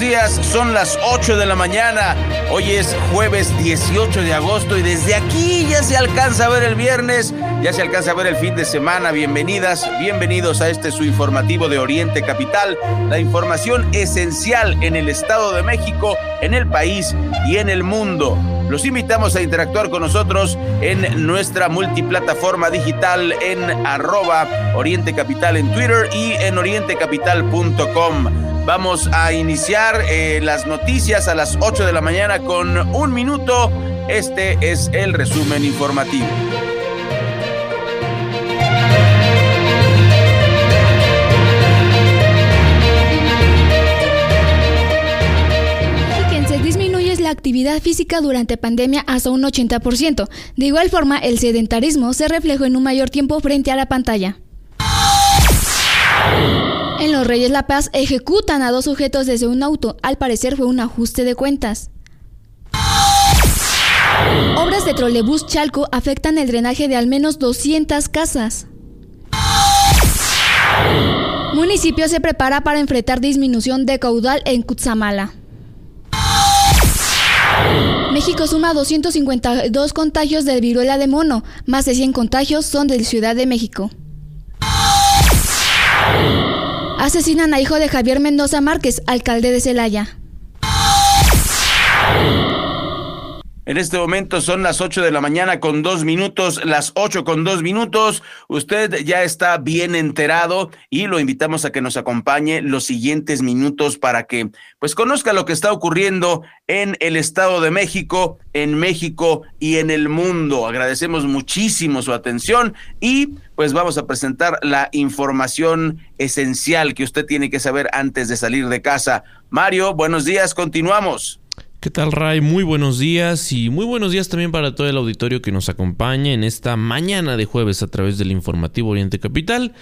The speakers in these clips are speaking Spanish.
Días, son las 8 de la mañana. Hoy es jueves 18 de agosto y desde aquí ya se alcanza a ver el viernes, ya se alcanza a ver el fin de semana. Bienvenidas, bienvenidos a este su informativo de Oriente Capital, la información esencial en el Estado de México, en el país y en el mundo. Los invitamos a interactuar con nosotros en nuestra multiplataforma digital en arroba Oriente Capital en Twitter y en orientecapital.com. Vamos a iniciar eh, las noticias a las 8 de la mañana con un minuto. Este es el resumen informativo. Actividad física durante pandemia hasta un 80%. De igual forma, el sedentarismo se reflejó en un mayor tiempo frente a la pantalla. En Los Reyes La Paz ejecutan a dos sujetos desde un auto. Al parecer fue un ajuste de cuentas. Obras de trolebús Chalco afectan el drenaje de al menos 200 casas. Municipio se prepara para enfrentar disminución de caudal en Cutzamala. México suma 252 contagios de viruela de mono, más de 100 contagios son de Ciudad de México. Asesinan a hijo de Javier Mendoza Márquez, alcalde de Celaya. En este momento son las 8 de la mañana con dos minutos, las 8 con dos minutos. Usted ya está bien enterado y lo invitamos a que nos acompañe los siguientes minutos para que pues conozca lo que está ocurriendo en el Estado de México, en México y en el mundo. Agradecemos muchísimo su atención y pues vamos a presentar la información esencial que usted tiene que saber antes de salir de casa. Mario, buenos días, continuamos. ¿Qué tal, Ray? Muy buenos días y muy buenos días también para todo el auditorio que nos acompaña en esta mañana de jueves a través del informativo Oriente Capital.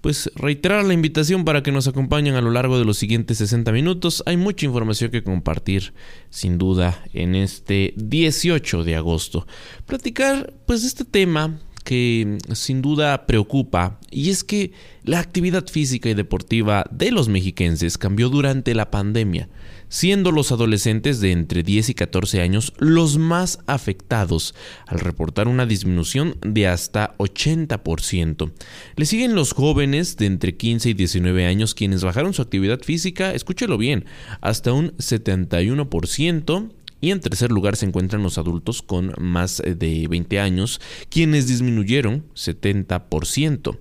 Pues reiterar la invitación para que nos acompañen a lo largo de los siguientes 60 minutos. Hay mucha información que compartir, sin duda, en este 18 de agosto. Platicar, pues, este tema que sin duda preocupa y es que la actividad física y deportiva de los mexiquenses cambió durante la pandemia, siendo los adolescentes de entre 10 y 14 años los más afectados al reportar una disminución de hasta 80%. Le siguen los jóvenes de entre 15 y 19 años quienes bajaron su actividad física, escúchelo bien, hasta un 71% y en tercer lugar se encuentran los adultos con más eh, de 20 años, quienes disminuyeron 70%.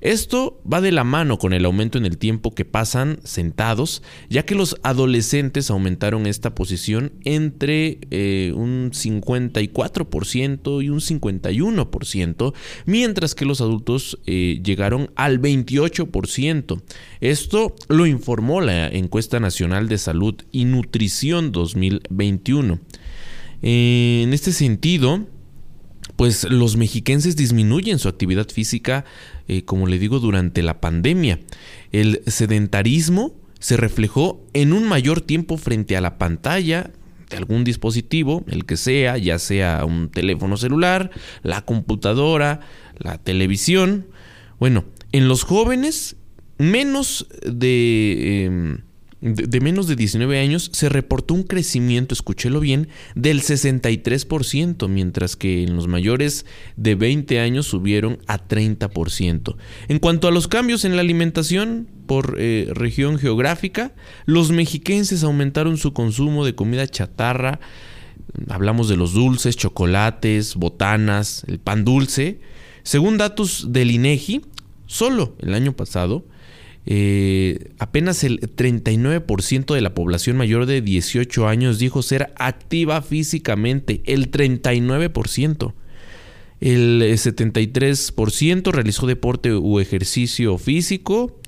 Esto va de la mano con el aumento en el tiempo que pasan sentados, ya que los adolescentes aumentaron esta posición entre eh, un 54% y un 51%, mientras que los adultos eh, llegaron al 28%. Esto lo informó la encuesta nacional de salud y nutrición 2021 en este sentido, pues los mexiquenses disminuyen su actividad física, eh, como le digo, durante la pandemia. El sedentarismo se reflejó en un mayor tiempo frente a la pantalla de algún dispositivo, el que sea, ya sea un teléfono celular, la computadora, la televisión. Bueno, en los jóvenes, menos de... Em, de, menos de 19 años se reportó un crecimiento, escúchelo bien, del 63%, mientras que en los mayores de 20 años subieron a 30%. En cuanto a los cambios en la alimentación por eh, región geográfica, los mexiquenses aumentaron su consumo de comida chatarra, hablamos de los dulces, chocolates, botanas, el pan dulce. Según datos del INEGI, solo el año pasado, eh, apenas el 39% de la población mayor de 18 años dijo ser activa físicamente, el 39%. El 73% realizó deporte u ejercicio físico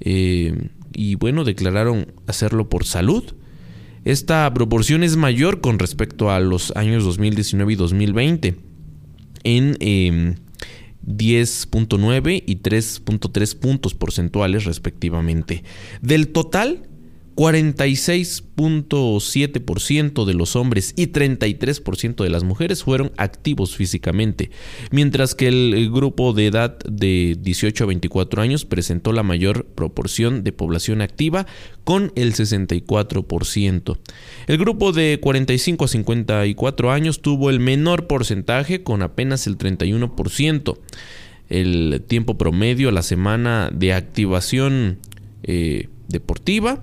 eh, y bueno, declararon hacerlo por salud. Esta proporción es mayor con respecto a los años 2019 y 2020 en 10.9 em, y 3.3 puntos porcentuales respectivamente. Del total, 46.7% de los hombres y 33% de las mujeres fueron activos físicamente, mientras que el grupo de edad de 18 a 24 años presentó la mayor proporción de población activa con el 64%. El grupo de 45 a 54 años tuvo el menor porcentaje con apenas el 31%. El tiempo promedio a la semana de activación eh, deportiva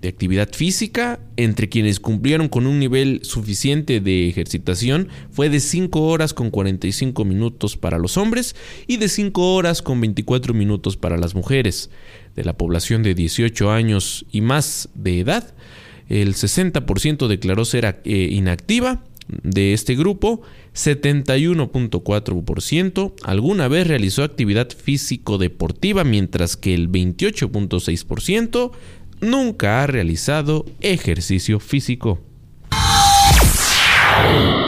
de actividad física entre quienes cumplieron con un nivel suficiente de ejercitación fue de 5 horas con 45 minutos para los hombres y de 5 horas con 24 minutos para las mujeres. De la población de 18 años y más de edad, el 60% declaró ser eh, inactiva. De este grupo, 71.4% alguna vez realizó actividad físico-deportiva, mientras que el 28.6% nunca ha realizado ejercicio físico.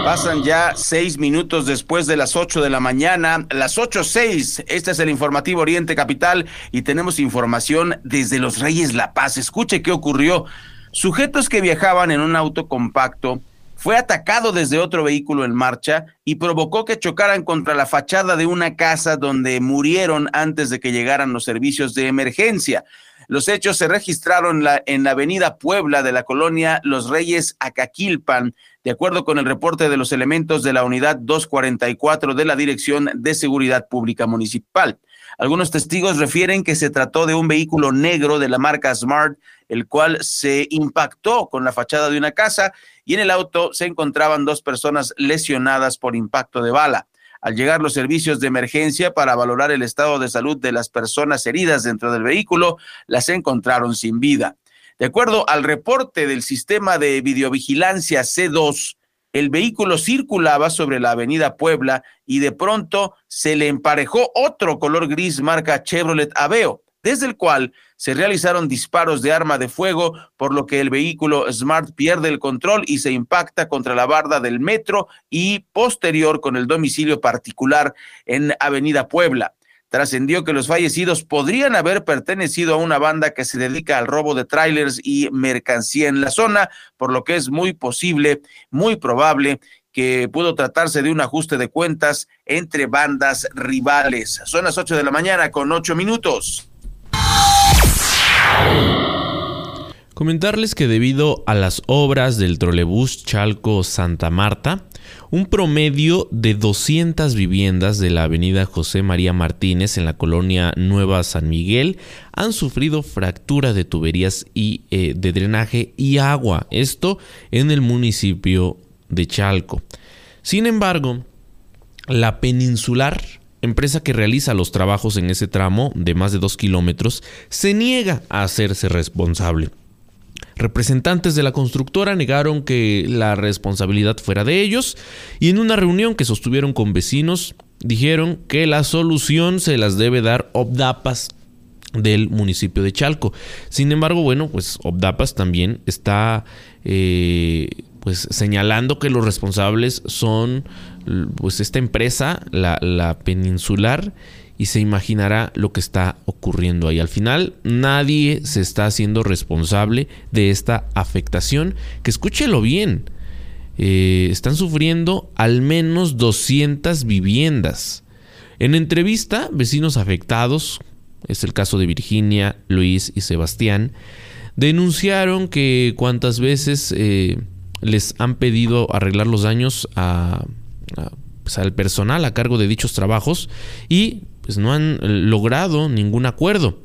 Pasan ya seis minutos después de las ocho de la mañana, las ocho seis. Este es el informativo Oriente Capital y tenemos información desde los Reyes La Paz. Escuche qué ocurrió. Sujetos que viajaban en un auto compacto fue atacado desde otro vehículo en marcha y provocó que chocaran contra la fachada de una casa donde murieron antes de que llegaran los servicios de emergencia. Los hechos se registraron en la avenida Puebla de la colonia Los Reyes Acaquilpan, de acuerdo con el reporte de los elementos de la unidad 244 de la Dirección de Seguridad Pública Municipal. Algunos testigos refieren que se trató de un vehículo negro de la marca Smart, el cual se impactó con la fachada de una casa y en el auto se encontraban dos personas lesionadas por impacto de bala. Al llegar los servicios de emergencia para valorar el estado de salud de las personas heridas dentro del vehículo, las encontraron sin vida. De acuerdo al reporte del sistema de videovigilancia C2, el vehículo circulaba sobre la avenida Puebla y de pronto se le emparejó otro color gris marca Chevrolet Aveo desde el cual se realizaron disparos de arma de fuego, por lo que el vehículo Smart pierde el control y se impacta contra la barda del metro y posterior con el domicilio particular en Avenida Puebla. Trascendió que los fallecidos podrían haber pertenecido a una banda que se dedica al robo de trailers y mercancía en la zona, por lo que es muy posible, muy probable que pudo tratarse de un ajuste de cuentas entre bandas rivales. Son las 8 de la mañana con 8 minutos. Comentarles que debido a las obras del trolebús Chalco-Santa Marta, un promedio de 200 viviendas de la avenida José María Martínez en la colonia Nueva San Miguel han sufrido fractura de tuberías y, eh, de drenaje y agua, esto en el municipio de Chalco. Sin embargo, la peninsular empresa que realiza los trabajos en ese tramo de más de dos kilómetros, se niega a hacerse responsable. Representantes de la constructora negaron que la responsabilidad fuera de ellos y en una reunión que sostuvieron con vecinos dijeron que la solución se las debe dar Obdapas del municipio de Chalco. Sin embargo, bueno, pues Obdapas también está eh, pues señalando que los responsables son pues esta empresa, la, peninsular, y se imaginará lo que está ocurriendo ahí. Al final, nadie se está haciendo responsable de esta afectación, que escúchelo bien, eh, están sufriendo al menos 200 viviendas. En entrevista, vecinos afectados, es el caso de Virginia, Luis y Sebastián, denunciaron que cuantas veces eh, les han pedido arreglar los daños a pues, al personal a cargo de dichos trabajos y pues no han logrado ningún acuerdo.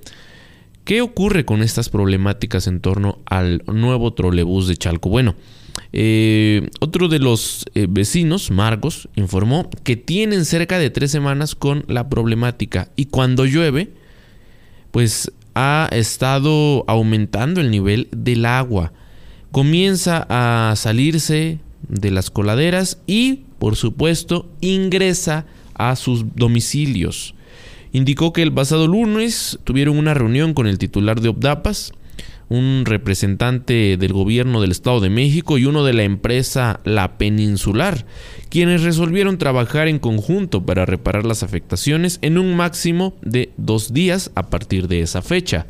¿Qué ocurre con estas problemáticas en torno al nuevo trolebús de Chalco? Bueno, eh, otro de los eh, vecinos, Marcos, informó que tienen cerca de tres semanas con la problemática y cuando llueve, pues ha estado aumentando el nivel del agua. Comienza a salirse de las coladeras y, por supuesto, ingresa a sus domicilios. Indicó que el pasado lunes tuvieron una reunión con el titular de Obdapas un representante del gobierno del Estado de México y uno de la empresa La Peninsular, quienes resolvieron trabajar en conjunto para reparar las afectaciones en un máximo de dos días a partir de esa fecha.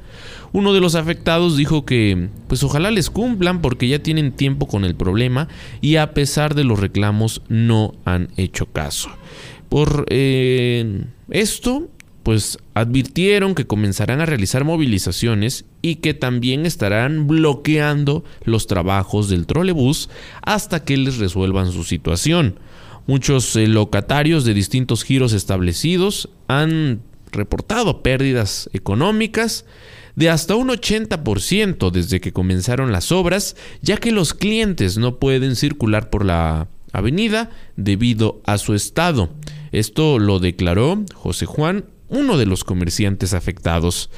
Uno de los afectados dijo que pues ojalá les cumplan porque ya tienen tiempo con el problema y a pesar de los reclamos no han hecho caso. Por eh, esto, pues advirtieron que comenzarán a realizar movilizaciones y que también estarán bloqueando los trabajos del trolebús hasta que les resuelvan su situación. Muchos eh, locatarios de distintos giros establecidos han reportado pérdidas económicas de hasta un 80% desde que comenzaron las obras, ya que los clientes no pueden circular por la avenida debido a su estado. Esto lo declaró José Juan, uno de los comerciantes afectados.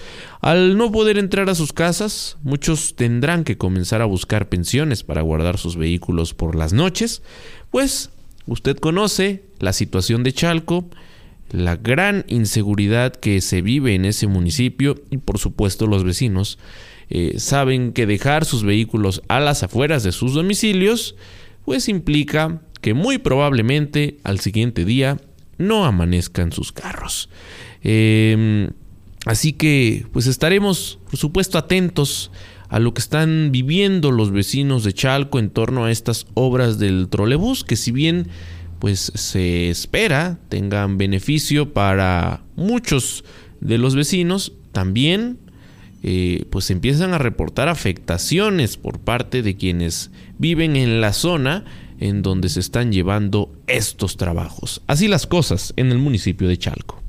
Al no poder entrar a sus casas, muchos tendrán que comenzar a buscar pensiones para guardar sus vehículos por las noches, pues usted conoce la situación de Chalco, la gran inseguridad que se vive en ese municipio y por supuesto los vecinos eh, saben que dejar sus vehículos a las afueras de sus domicilios pues implica que muy probablemente al siguiente día no amanezcan sus carros. Em, así que pues estaremos por supuesto atentos a lo que están viviendo los vecinos de Chalco en torno a estas obras del trolebús, que si bien pues se espera tengan beneficio para muchos de los vecinos, también eh, pues empiezan a reportar afectaciones por parte de quienes viven en la zona en donde se están llevando estos trabajos. Así las cosas en el municipio de Chalco.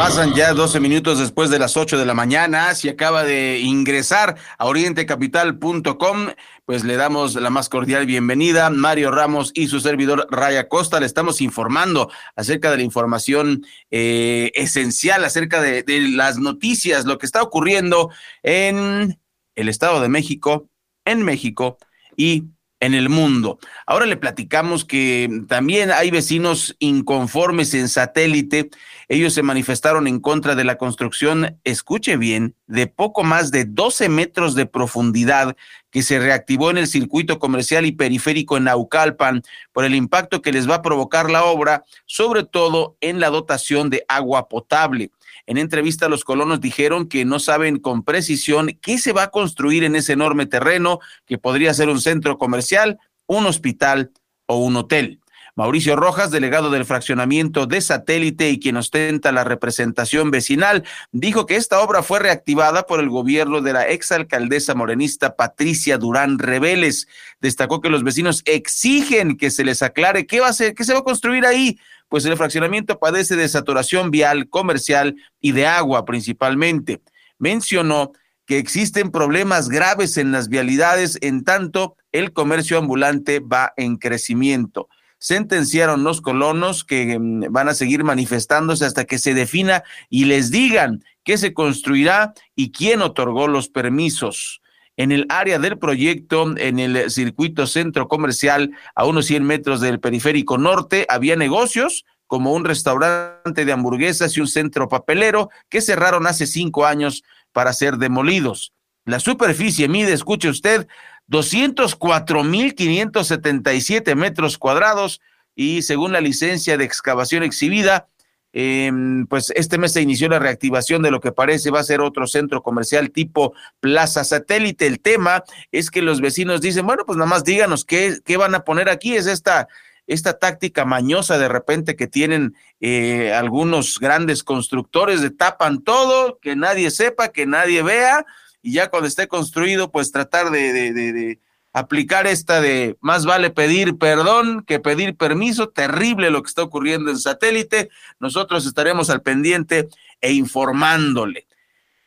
Pasan ya 12 minutos después de las 8 de la mañana. Si acaba de ingresar a orientecapital.com, pues le damos la más cordial bienvenida. Mario Ramos y su servidor Raya Costa le estamos informando acerca de la información eh, esencial, acerca de, de las noticias, lo que está ocurriendo en el Estado de México, en México y en el mundo. Ahora le platicamos que también hay vecinos inconformes en satélite. Ellos se manifestaron en contra de la construcción, escuche bien, de poco más de 12 metros de profundidad que se reactivó en el circuito comercial y periférico en Naucalpan por el impacto que les va a provocar la obra, sobre todo en la dotación de agua potable. En entrevista, los colonos dijeron que no saben con precisión qué se va a construir en ese enorme terreno, que podría ser un centro comercial, un hospital o un hotel. Mauricio Rojas, delegado del fraccionamiento de satélite y quien ostenta la representación vecinal, dijo que esta obra fue reactivada por el gobierno de la exalcaldesa morenista Patricia Durán Reveles. Destacó que los vecinos exigen que se les aclare qué va a ser, qué se va a construir ahí, pues el fraccionamiento padece de saturación vial, comercial y de agua principalmente. Mencionó que existen problemas graves en las vialidades, en tanto el comercio ambulante va en crecimiento. Sentenciaron los colonos que mm, van a seguir manifestándose hasta que se defina y les digan qué se construirá y quién otorgó los permisos en el área del proyecto, en el circuito centro comercial, a unos 100 metros del periférico norte, había negocios como un restaurante de hamburguesas y un centro papelero que cerraron hace cinco años para ser demolidos. La superficie mide, escuche usted, 204.577 metros cuadrados y según la licencia de excavación exhibida, Em, pues este mes se inició la reactivación de lo que parece va a ser otro centro comercial tipo Plaza Satélite. El tema es que los vecinos dicen, bueno, pues nada más díganos qué, qué van a poner aquí. Es esta, esta táctica mañosa de repente que tienen eh, algunos grandes constructores de tapan todo, que nadie sepa, que nadie vea, y ya cuando esté construido, pues tratar de, aplicar esta de más vale pedir perdón que pedir permiso, terrible lo que está ocurriendo en satélite, nosotros estaremos al pendiente e informándole.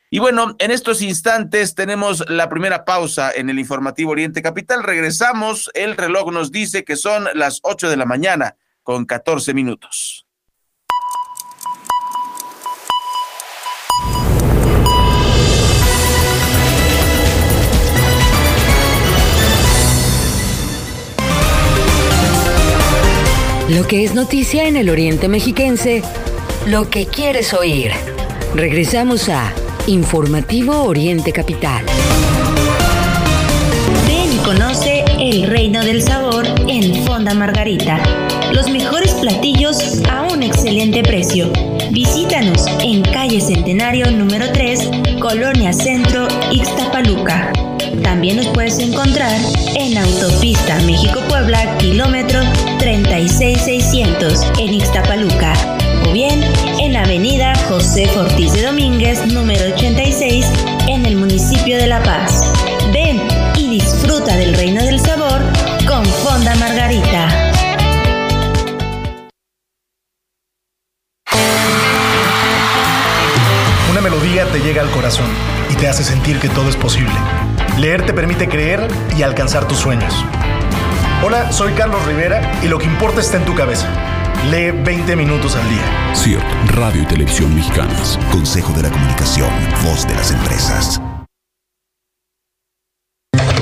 Y bueno, en estos instantes tenemos la primera pausa en el informativo Oriente Capital. Regresamos, el reloj nos dice que son las 8 de la mañana con 14 minutos. Lo que es noticia en el Oriente Mexiquense, lo que quieres oír. Regresamos a Informativo Oriente Capital. Ven y conoce el reino del sabor en Fonda Margarita. Los mejores platillos a un excelente precio. Visítanos en calle Centenario número 3, Colonia Centro, Ixtapaluca. También nos puedes encontrar en Autopista México-Puebla, kilómetro 36600, en Ixtapaluca. O bien en Avenida José Ortiz de Domínguez, número 86, en el municipio de La Paz. Ven y disfruta del reino del sabor con Fonda Margarita. Una melodía te llega al corazón y te hace sentir que todo es posible. Leer te permite creer y alcanzar tus sueños. Hola, soy Carlos Rivera y lo que importa está en tu cabeza. Lee 20 minutos al día. CIRT, Radio y Televisión Mexicanas. Consejo de la Comunicación, voz de las empresas.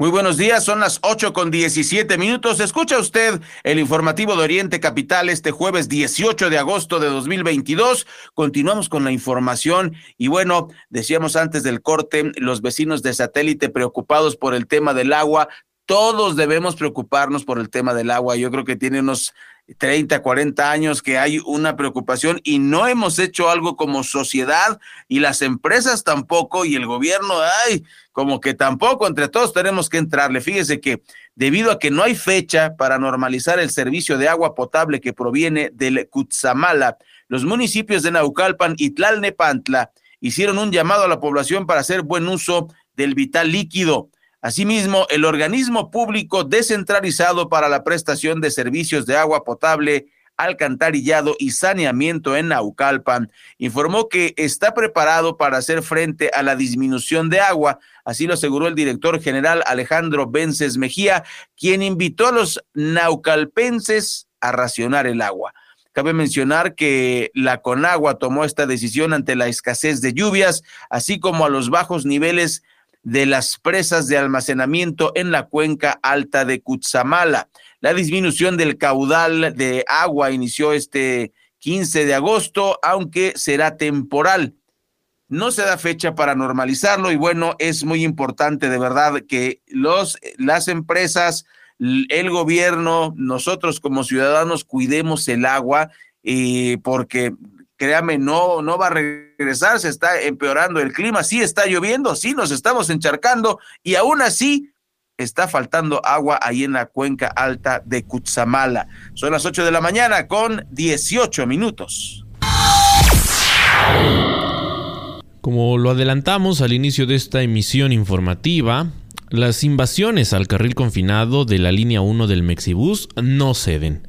Muy buenos días, son las 8 con 17 minutos. Escucha usted el informativo de Oriente Capital este jueves 18 de agosto de 2022. Continuamos con la información y bueno, decíamos antes del corte, los vecinos de satélite preocupados por el tema del agua. Todos debemos preocuparnos por el tema del agua. Yo creo que tiene unos 30, 40 años que hay una preocupación y no hemos hecho algo como sociedad y las empresas tampoco y el gobierno, ay, como que tampoco, entre todos tenemos que entrarle. Fíjese que debido a que no hay fecha para normalizar el servicio de agua potable que proviene del Cutzamala, los municipios de Naucalpan y Tlalnepantla hicieron un llamado a la población para hacer buen uso del vital líquido. Asimismo, el organismo público descentralizado para la prestación de servicios de agua potable, alcantarillado y saneamiento en Naucalpan informó que está preparado para hacer frente a la disminución de agua. Así lo aseguró el director general Alejandro Vences Mejía, quien invitó a los naucalpenses a racionar el agua. Cabe mencionar que la Conagua tomó esta decisión ante la escasez de lluvias, así como a los bajos niveles de las presas de almacenamiento en la cuenca alta de Cutzamala. La disminución del caudal de agua inició este 15 de agosto, aunque será temporal. No se da fecha para normalizarlo y bueno, es muy importante de verdad que los, las empresas, el gobierno, nosotros como ciudadanos cuidemos el agua eh, porque créame, no, no va a regresar, se está empeorando el clima, sí está lloviendo, sí nos estamos encharcando y aún así está faltando agua ahí en la cuenca alta de Cutzamala. Son las 8 de la mañana con 18 minutos. Como lo adelantamos al inicio de esta emisión informativa, las invasiones al carril confinado de la línea 1 del Mexibus no ceden.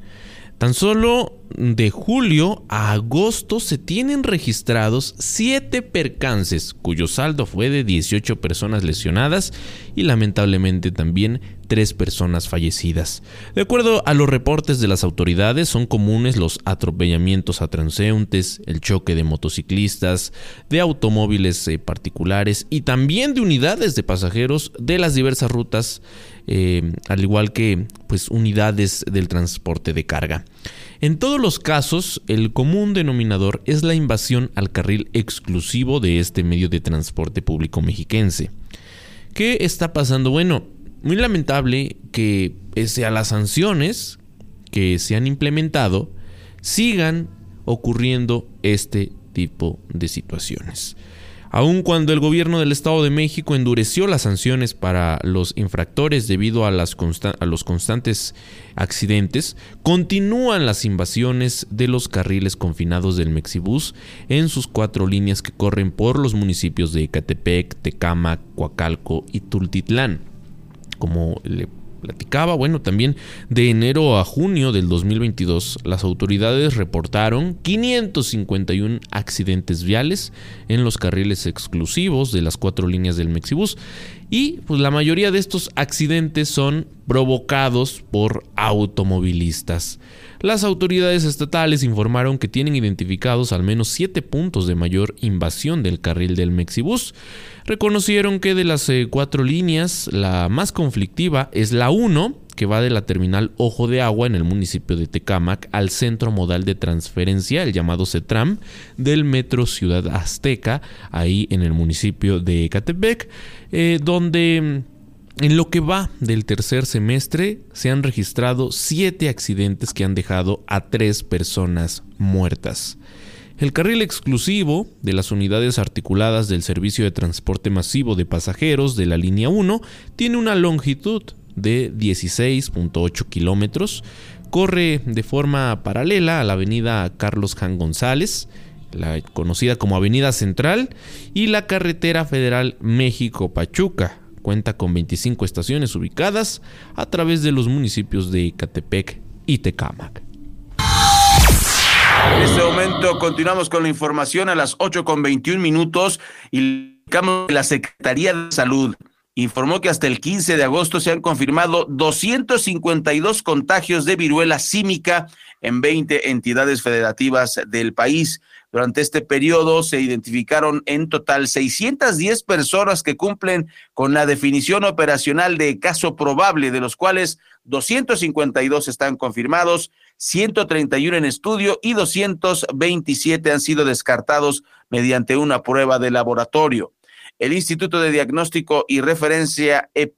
Tan solo de julio a agosto se tienen registrados 7 percances, cuyo saldo fue de 18 personas lesionadas y lamentablemente también 3 personas fallecidas. De acuerdo a los reportes de las autoridades, son comunes los atropellamientos a transeúntes, el choque de motociclistas, de automóviles eh, particulares y también de unidades de pasajeros de las diversas rutas eh, al igual que pues, unidades del transporte de carga. En todos los casos, el común denominador es la invasión al carril exclusivo de este medio de transporte público mexiquense. ¿Qué está pasando? Bueno, muy lamentable que pese a las sanciones que se han implementado, sigan ocurriendo este tipo de situaciones. Aun cuando el gobierno del Estado de México endureció las sanciones para los infractores debido a, las a los constantes accidentes, continúan las invasiones de los carriles confinados del Mexibus en sus cuatro líneas que corren por los municipios de Ecatepec, Tecama, Coacalco y Tultitlán. Como le platicaba, bueno, también de enero a junio del 2022 las autoridades reportaron 551 accidentes viales en los carriles exclusivos de las cuatro líneas del Mexibus y pues la mayoría de estos accidentes son provocados por automovilistas. Las autoridades estatales informaron que tienen identificados al menos siete puntos de mayor invasión del carril del Mexibus. Reconocieron que de las eh, cuatro líneas, la más conflictiva es la 1, que va de la terminal Ojo de Agua en el municipio de Tecámac al centro modal de transferencia, el llamado CETRAM, del Metro Ciudad Azteca, ahí en el municipio de Ecatepec, eh, donde en lo que va del tercer semestre se han registrado siete accidentes que han dejado a tres personas muertas. El carril exclusivo de las unidades articuladas del Servicio de Transporte Masivo de Pasajeros de la línea 1 tiene una longitud de 16.8 kilómetros, corre de forma paralela a la avenida Carlos Jan González, conocida como Avenida Central, y la carretera federal México-Pachuca, Cuenta con 25 estaciones ubicadas a través de los municipios de Catepec y Tecámac. En este momento continuamos con la información a las 8 con 21 minutos y la Secretaría de Salud informó que hasta el 15 de agosto se han confirmado 252 contagios de viruela símica en 20 entidades federativas del país. Durante este periodo se identificaron en total 610 personas que cumplen con la definición operacional de caso probable, de los cuales 252 están confirmados, 131 en estudio y 227 han sido descartados mediante una prueba de laboratorio. El Instituto de Diagnóstico y Referencia eh,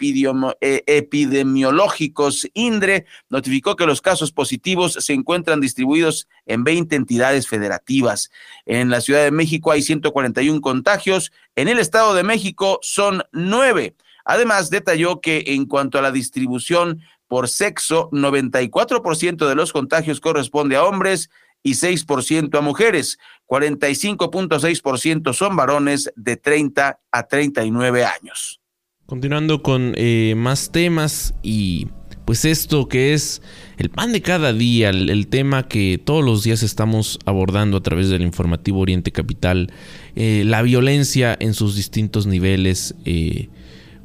Epidemiológicos, INDRE, notificó que los casos positivos se encuentran distribuidos en 20 entidades federativas. En la Ciudad de México hay 141 contagios, en el Estado de México son nueve. Además, detalló que en cuanto a la distribución por sexo, 94% de los contagios corresponde a hombres y 6% a mujeres. 45.6% son varones de 30 a 39 años. Continuando con eh, más temas y pues esto que es el pan de cada día, el, tema que todos los días estamos abordando a través del informativo Oriente Capital, eh, la violencia en sus distintos niveles. Eh,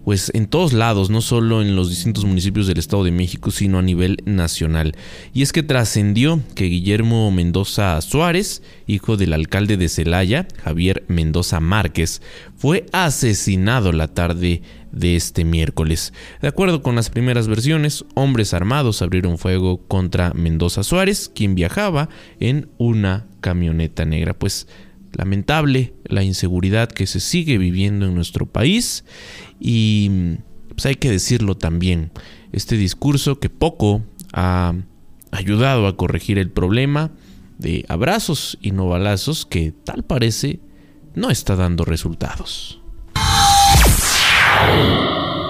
pues en todos lados, no solo en los distintos municipios del Estado de México, sino a nivel nacional. Y es que trascendió que Guillermo Mendoza Suárez, hijo del alcalde de Celaya, Javier Mendoza Márquez, fue asesinado la tarde de este miércoles. De acuerdo con las primeras versiones, hombres armados abrieron fuego contra Mendoza Suárez, quien viajaba en una camioneta negra. Pues lamentable la inseguridad que se sigue viviendo en nuestro país y pues hay que decirlo también, este discurso que poco ha ayudado a corregir el problema de abrazos y no balazos que tal parece no está dando resultados.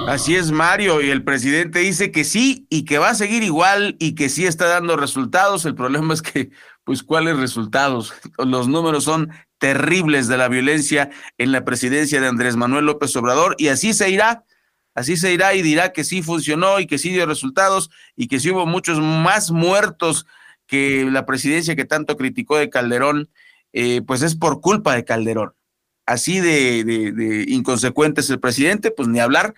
Así es, Mario, y el presidente dice que sí y que va a seguir igual y que sí está dando resultados. El problema es que, pues, ¿cuáles resultados? Los números son terribles de la violencia en la presidencia de Andrés Manuel López Obrador y así se irá, así se irá y dirá que sí funcionó y que sí dio resultados y que sí hubo muchos más muertos que la presidencia que tanto criticó de Calderón, eh, pues es por culpa de Calderón. Así de, de, inconsecuente es el presidente, pues ni hablar,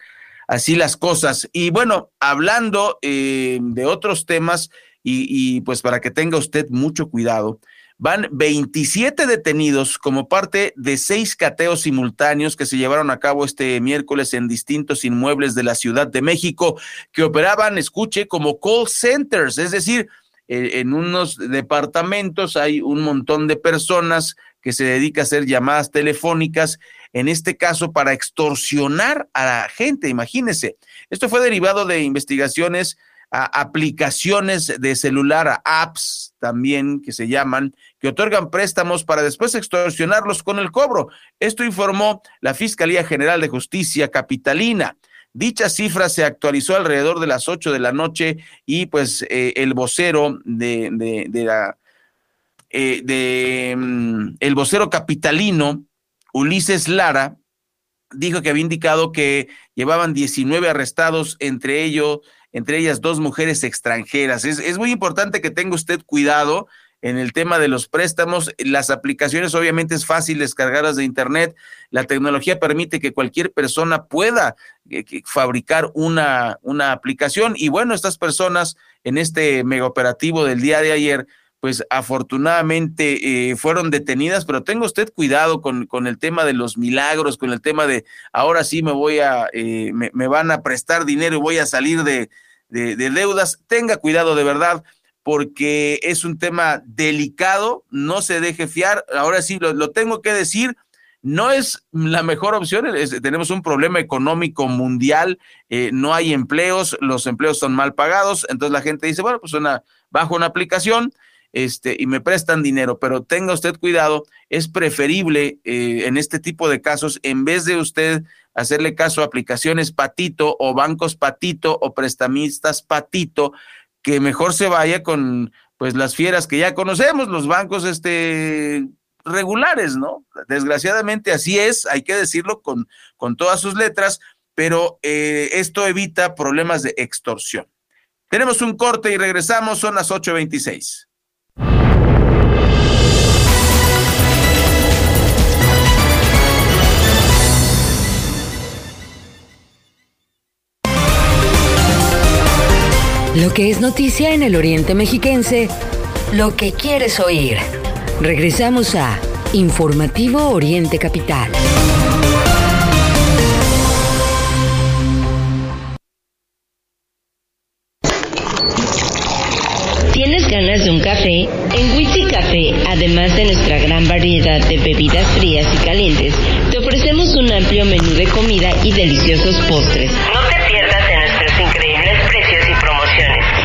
así las cosas. Y bueno, hablando eh, de otros temas y, pues para que tenga usted mucho cuidado, Van 27 detenidos como parte de seis cateos simultáneos que se llevaron a cabo este miércoles en distintos inmuebles de la Ciudad de México que operaban, escuche, como call centers, es decir, eh, en unos departamentos hay un montón de personas que se dedica a hacer llamadas telefónicas, en este caso para extorsionar a la gente, imagínense. Esto fue derivado de investigaciones aplicaciones de celular, apps también que se llaman, que otorgan préstamos para después extorsionarlos con el cobro. Esto informó la Fiscalía General de Justicia Capitalina. Dicha cifra se actualizó alrededor de las 8 de la noche y pues eh, el vocero de, de, la eh, de mm, el vocero capitalino Ulises Lara dijo que había indicado que llevaban 19 arrestados, entre ellos, entre ellas dos mujeres extranjeras. Es, es muy importante que tenga usted cuidado en el tema de los préstamos. Las aplicaciones obviamente es fácil descargarlas de internet. La tecnología permite que cualquier persona pueda eh, fabricar una, una aplicación. Y bueno, estas personas en este mega operativo del día de ayer, pues afortunadamente eh, fueron detenidas, pero tenga usted cuidado con, con, el tema de los milagros, con el tema de ahora sí me voy a, eh, me, me, van a prestar dinero y voy a salir de, de, de deudas. Tenga cuidado de verdad porque es un tema delicado, no se deje fiar. Ahora sí, lo, tengo que decir, no es la mejor opción. tenemos un problema económico mundial, eh, no hay empleos, los empleos son mal pagados, entonces la gente dice, bueno, pues una, bajo una aplicación este, y me prestan dinero, pero tenga usted cuidado, es preferible eh, en este tipo de casos, en vez de usted hacerle caso a aplicaciones patito o bancos patito o prestamistas patito, que mejor se vaya con pues las fieras que ya conocemos, los bancos este regulares, ¿no? Desgraciadamente así es, hay que decirlo con, con todas sus letras, pero eh, esto evita problemas de extorsión. Tenemos un corte y regresamos, son las 8.26. Lo que es noticia en el Oriente Mexiquense, lo que quieres oír. Regresamos a Informativo Oriente Capital. ¿Tienes ganas de un café? En Witsi Café, además de nuestra gran variedad de bebidas frías y calientes, te ofrecemos un amplio menú de comida y deliciosos postres. No te pierdas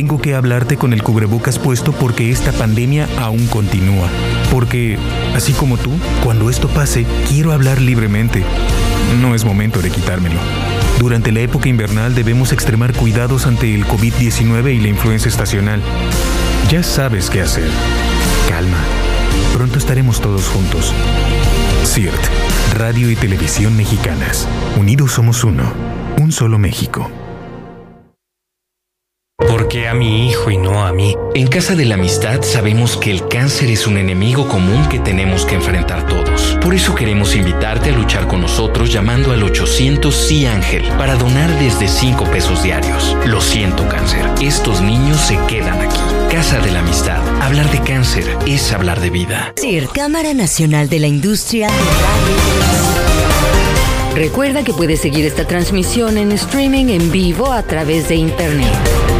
Tengo que hablarte con el cubrebocas puesto porque esta pandemia aún continúa. Porque, así como tú, cuando esto pase, quiero hablar libremente. No es momento de quitármelo. Durante la época invernal debemos extremar cuidados ante el COVID-19 y la influenza estacional. Ya sabes qué hacer. Calma. Pronto estaremos todos juntos. CIRT, Radio y Televisión Mexicanas. Unidos somos uno. Un solo México. Porque a mi hijo y no a mí? En Casa de la Amistad sabemos que el cáncer es un enemigo común que tenemos que enfrentar todos. Por eso queremos invitarte a luchar con nosotros llamando al 800 Sí Ángel para donar desde 5 pesos diarios. Lo siento cáncer, estos niños se quedan aquí. Casa de la Amistad. Hablar de cáncer es hablar de vida. CIR, Cámara Nacional de la Industria. Recuerda que puedes seguir esta transmisión en streaming en vivo a través de internet.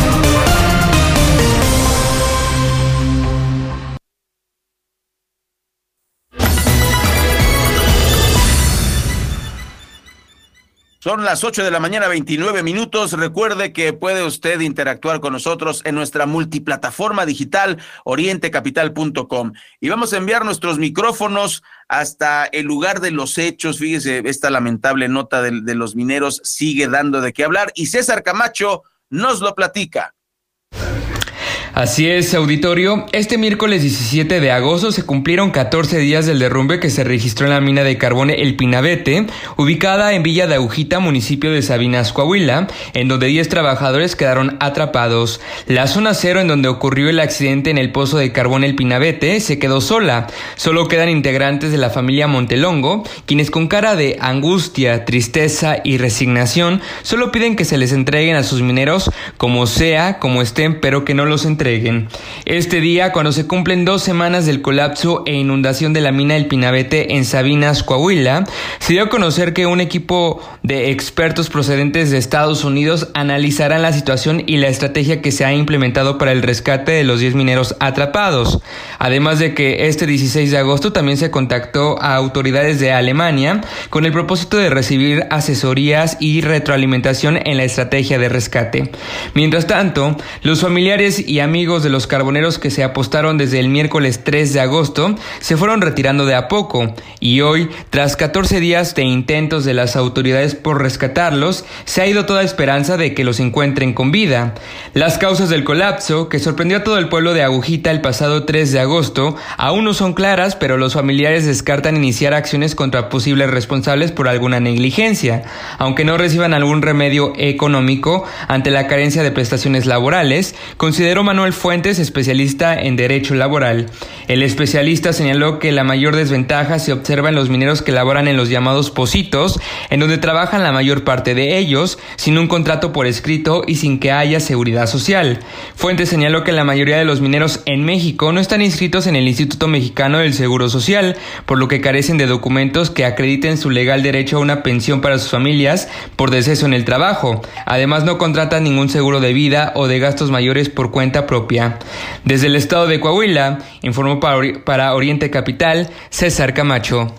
Son las 8 de la mañana, 29 minutos. Recuerde que puede usted interactuar con nosotros en nuestra multiplataforma digital orientecapital.com. Y vamos a enviar nuestros micrófonos hasta el lugar de los hechos. Fíjese, esta lamentable nota de, de los mineros sigue dando de qué hablar. Y César Camacho nos lo platica. Así es, auditorio. Este miércoles 17 de agosto se cumplieron 14 días del derrumbe que se registró en la mina de carbón El Pinabete, ubicada en Villa de Agujita, municipio de Sabinas, Coahuila, en donde 10 trabajadores quedaron atrapados. La zona cero en donde ocurrió el accidente en el pozo de carbón El Pinabete se quedó sola. Solo quedan integrantes de la familia Montelongo, quienes con cara de angustia, tristeza y resignación solo piden que se les entreguen a sus mineros como sea, como estén, pero que no los este día, cuando se cumplen dos semanas del colapso e inundación de la mina El Pinabete en Sabinas, Coahuila, se dio a conocer que un equipo de expertos procedentes de Estados Unidos analizarán la situación y la estrategia que se ha implementado para el rescate de los 10 mineros atrapados. Además de que este 16 de agosto también se contactó a autoridades de Alemania con el propósito de recibir asesorías y retroalimentación en la estrategia de rescate. Mientras tanto, los familiares y amigos de los carboneros que se apostaron desde el miércoles 3 de agosto se fueron retirando de a poco y hoy, tras 14 días de intentos de las autoridades por rescatarlos, se ha ido toda esperanza de que los encuentren con vida. Las causas del colapso, que sorprendió a todo el pueblo de Agujita el pasado 3 de agosto, aún no son claras, pero los familiares descartan iniciar acciones contra posibles responsables por alguna negligencia, aunque no reciban algún remedio económico ante la carencia de prestaciones laborales, consideró Manuel Manuel Fuentes, especialista en derecho laboral. El especialista señaló que la mayor desventaja se observa en los mineros que laboran en los llamados positos, en donde trabajan la mayor parte de ellos sin un contrato por escrito y sin que haya seguridad social. Fuentes señaló que la mayoría de los mineros en México no están inscritos en el Instituto Mexicano del Seguro Social, por lo que carecen de documentos que acrediten su legal derecho a una pensión para sus familias por deceso en el trabajo. Además no contratan ningún seguro de vida o de gastos mayores por cuenta propia. Desde el estado de Coahuila, informó para, Oriente Capital César Camacho.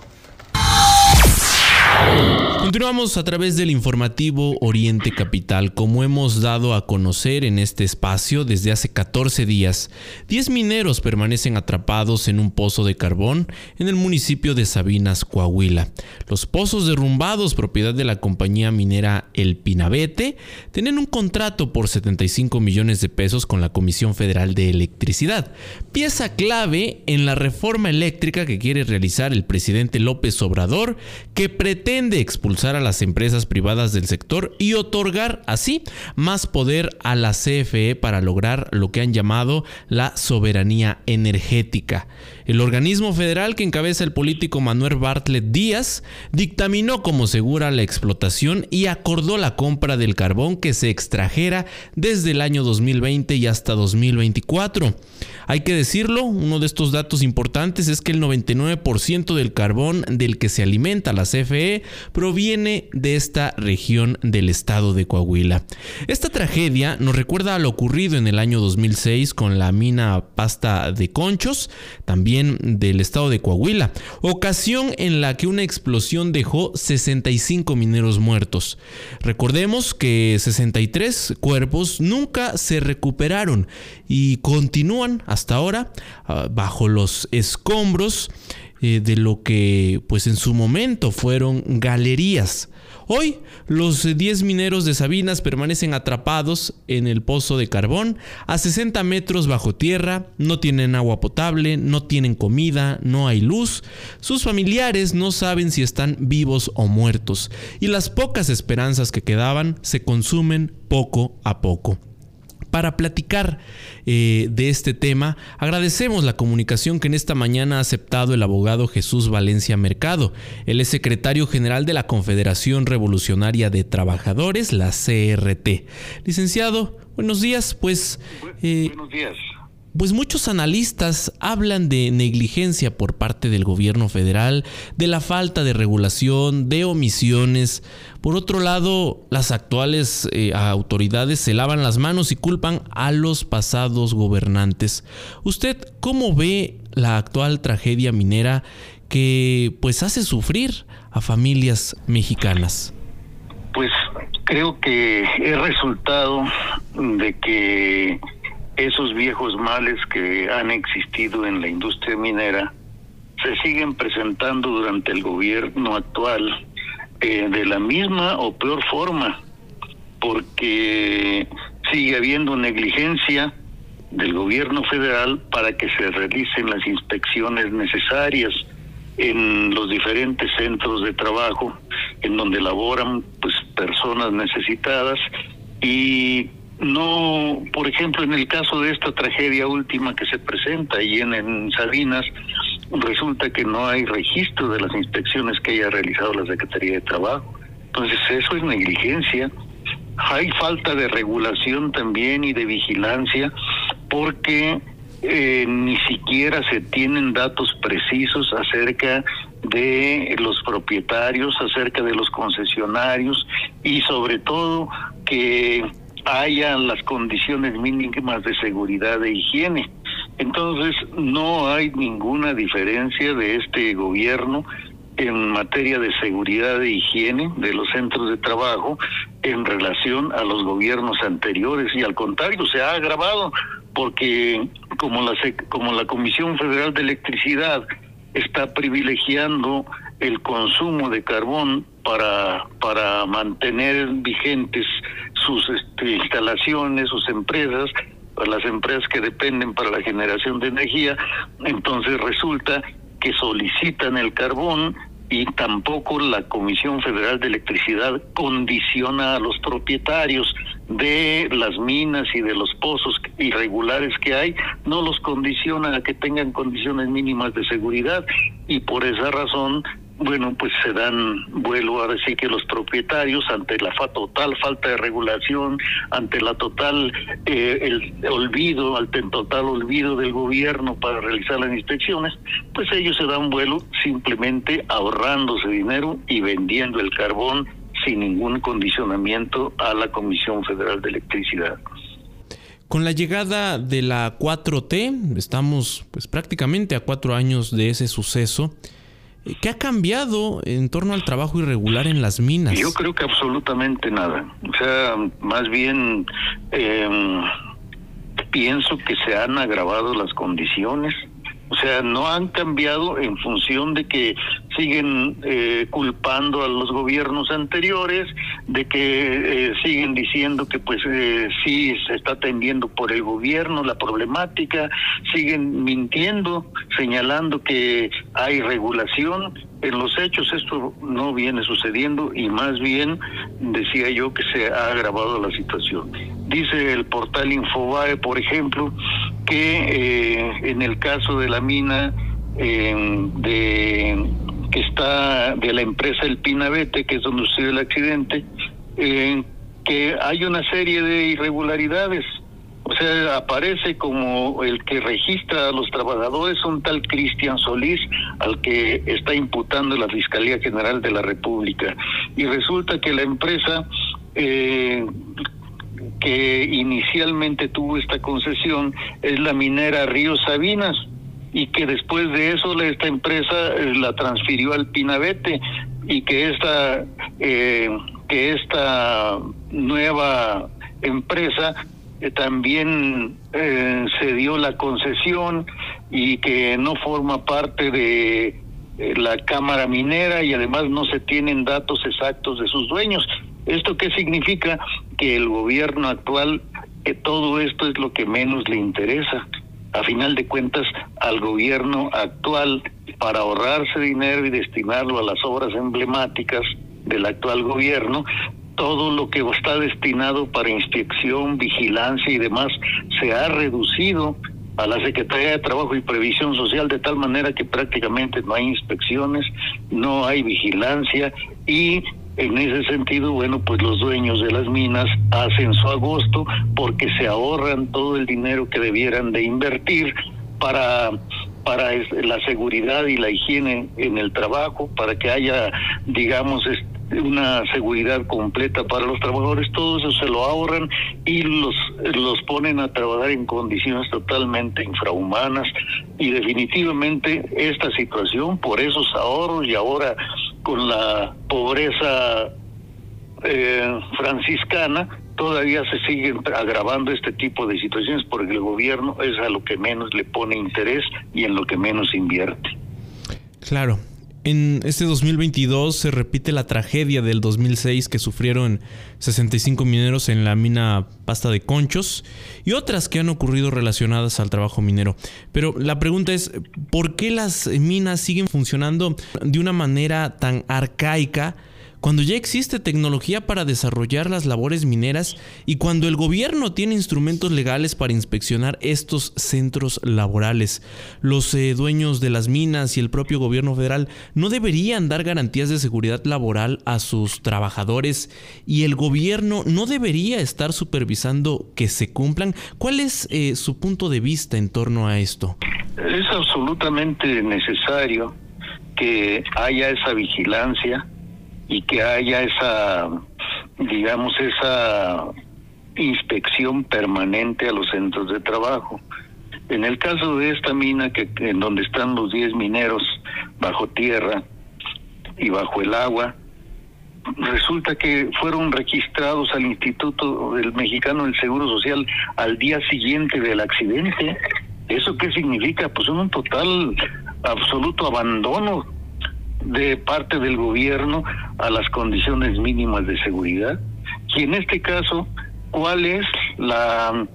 Continuamos a través del informativo Oriente Capital. Como hemos dado a conocer en este espacio desde hace 14 días, 10 mineros permanecen atrapados en un pozo de carbón en el municipio de Sabinas, Coahuila. Los pozos derrumbados, propiedad de la compañía minera El Pinabete, tienen un contrato por 75 millones de pesos con la Comisión Federal de Electricidad, pieza clave en la reforma eléctrica que quiere realizar el presidente López Obrador, que pretende expulsar a las empresas privadas del sector y otorgar así más poder a la CFE para lograr lo que han llamado la soberanía energética. El organismo federal que encabeza el político Manuel Bartlett Díaz dictaminó como segura la explotación y acordó la compra del carbón que se extrajera desde el año 2020 y hasta 2024. Hay que decirlo, uno de estos datos importantes es que el 99% del carbón del que se alimenta la CFE proviene de esta región del estado de Coahuila. Esta tragedia nos recuerda a lo ocurrido en el año 2006 con la mina pasta de conchos, también del estado de Coahuila, ocasión en la que una explosión dejó 65 mineros muertos. Recordemos que 63 cuerpos nunca se recuperaron y continúan hasta ahora ah, bajo los escombros eh, de lo que pues en su momento fueron galerías. Hoy los 10 mineros de Sabinas permanecen atrapados en el pozo de carbón a 60 metros bajo tierra, no tienen agua potable, no tienen comida, no hay luz, sus familiares no saben si están vivos o muertos y las pocas esperanzas que quedaban se consumen poco a poco. Para platicar eh, de este tema, agradecemos la comunicación que en esta mañana ha aceptado el abogado Jesús Valencia Mercado. Él es secretario general de la Confederación Revolucionaria de Trabajadores, la CRT. Licenciado, buenos días. Pues, eh, buenos días. Pues muchos analistas hablan de negligencia por parte del gobierno federal, de la falta de regulación, de omisiones. Por otro lado, las actuales eh, autoridades se lavan las manos y culpan a los pasados gobernantes. ¿Usted cómo ve la actual tragedia minera que pues hace sufrir a familias mexicanas? Pues creo que es resultado de que esos viejos males que han existido en la industria minera se siguen presentando durante el gobierno actual eh, de la misma o peor forma, porque sigue habiendo negligencia, del gobierno federal para que se realicen las inspecciones necesarias en los diferentes centros de trabajo en donde laboran pues personas necesitadas y no, por ejemplo, en el caso de esta tragedia última que se presenta ahí en, en Sabinas, resulta que no hay registro de las inspecciones que haya realizado la Secretaría de Trabajo. Entonces eso es negligencia. Hay falta de regulación también y de vigilancia porque eh, ni siquiera se tienen datos precisos acerca de los propietarios, acerca de los concesionarios y sobre todo que haya las condiciones mínimas de seguridad e higiene. Entonces, no hay ninguna diferencia de este gobierno en materia de seguridad e higiene de los centros de trabajo en relación a los gobiernos anteriores y al contrario se ha agravado porque como la como la Comisión Federal de Electricidad está privilegiando el consumo de carbón para para mantener vigentes sus este, instalaciones, sus empresas, las empresas que dependen para la generación de energía, entonces resulta que solicitan el carbón y tampoco la Comisión Federal de Electricidad condiciona a los propietarios de las minas y de los pozos irregulares que hay, no los condiciona a que tengan condiciones mínimas de seguridad y por esa razón bueno, pues se dan vuelo a decir que los propietarios ante la total falta de regulación, ante la total eh, el olvido, ante total olvido del gobierno para realizar las inspecciones, pues ellos se dan vuelo simplemente ahorrándose dinero y vendiendo el carbón sin ningún condicionamiento a la Comisión Federal de Electricidad. Con la llegada de la 4T, estamos pues prácticamente a cuatro años de ese suceso. ¿Qué ha cambiado en torno al trabajo irregular en las minas? Yo creo que absolutamente nada. O sea, más bien eh, pienso que se han agravado las condiciones. O sea, no han cambiado en función de que siguen eh, culpando a los gobiernos anteriores, de que eh, siguen diciendo que pues eh, sí se está atendiendo por el gobierno la problemática, siguen mintiendo, señalando que hay regulación. En los hechos esto no viene sucediendo y más bien decía yo que se ha agravado la situación. Dice el portal Infobae, por ejemplo, que en el caso de la mina de que está de la empresa El Pinabete, que es donde sucedió el accidente, eh, que hay una serie de irregularidades. O sea, aparece como el que registra a los trabajadores un tal Cristian Solís, al que está imputando la Fiscalía General de la República. Y resulta que la empresa eh, que inicialmente tuvo esta concesión es la minera Río Sabinas y que después de eso esta empresa eh, la transfirió al Pinabete y que esta eh, que esta nueva empresa eh, también se dio la concesión y que no forma parte de la cámara minera y además no se tienen datos exactos de sus dueños. ¿Esto qué significa? Que el gobierno actual, que todo esto es lo que menos le interesa a final de cuentas al gobierno actual para ahorrarse dinero y destinarlo a las obras emblemáticas del actual gobierno, todo lo que está destinado para inspección, vigilancia y demás se ha reducido a la Secretaría de Trabajo y Previsión Social de tal manera que prácticamente no hay inspecciones, no hay vigilancia y en ese sentido, bueno, pues los dueños de las minas hacen su agosto porque se ahorran todo el dinero que debieran de invertir para para la seguridad y la higiene en el trabajo, para que haya, digamos, una seguridad completa para los trabajadores, todo eso se lo ahorran y los, los ponen a trabajar en condiciones totalmente infrahumanas. Y definitivamente esta situación por esos ahorros y ahora con la pobreza eh, franciscana, todavía se siguen agravando este tipo de situaciones porque el gobierno es a lo que menos le pone interés y en lo que menos invierte. Claro. En este 2022 se repite la tragedia del 2006 que sufrieron 65 mineros en la mina Pasta de Conchos y otras que han ocurrido relacionadas al trabajo minero. Pero la pregunta es, ¿por qué las minas siguen funcionando de una manera tan arcaica? Cuando ya existe tecnología para desarrollar las labores mineras y cuando el gobierno tiene instrumentos legales para inspeccionar estos centros laborales. Los eh, dueños de las minas y el propio gobierno federal no deberían dar garantías de seguridad laboral a sus trabajadores y el gobierno no debería estar supervisando que se cumplan. ¿Cuál es eh, su punto de vista en torno a esto? Es absolutamente necesario que haya esa vigilancia y que haya esa, digamos, esa inspección permanente a los centros de trabajo. En el caso de esta mina, que, en donde están los 10 mineros bajo tierra y bajo el agua, resulta que fueron registrados al Instituto del Mexicano del Seguro Social al día siguiente del accidente. ¿Eso qué significa? Pues un total absoluto abandono de parte del gobierno a las condiciones mínimas de seguridad. Y en este caso, ¿cuál es la,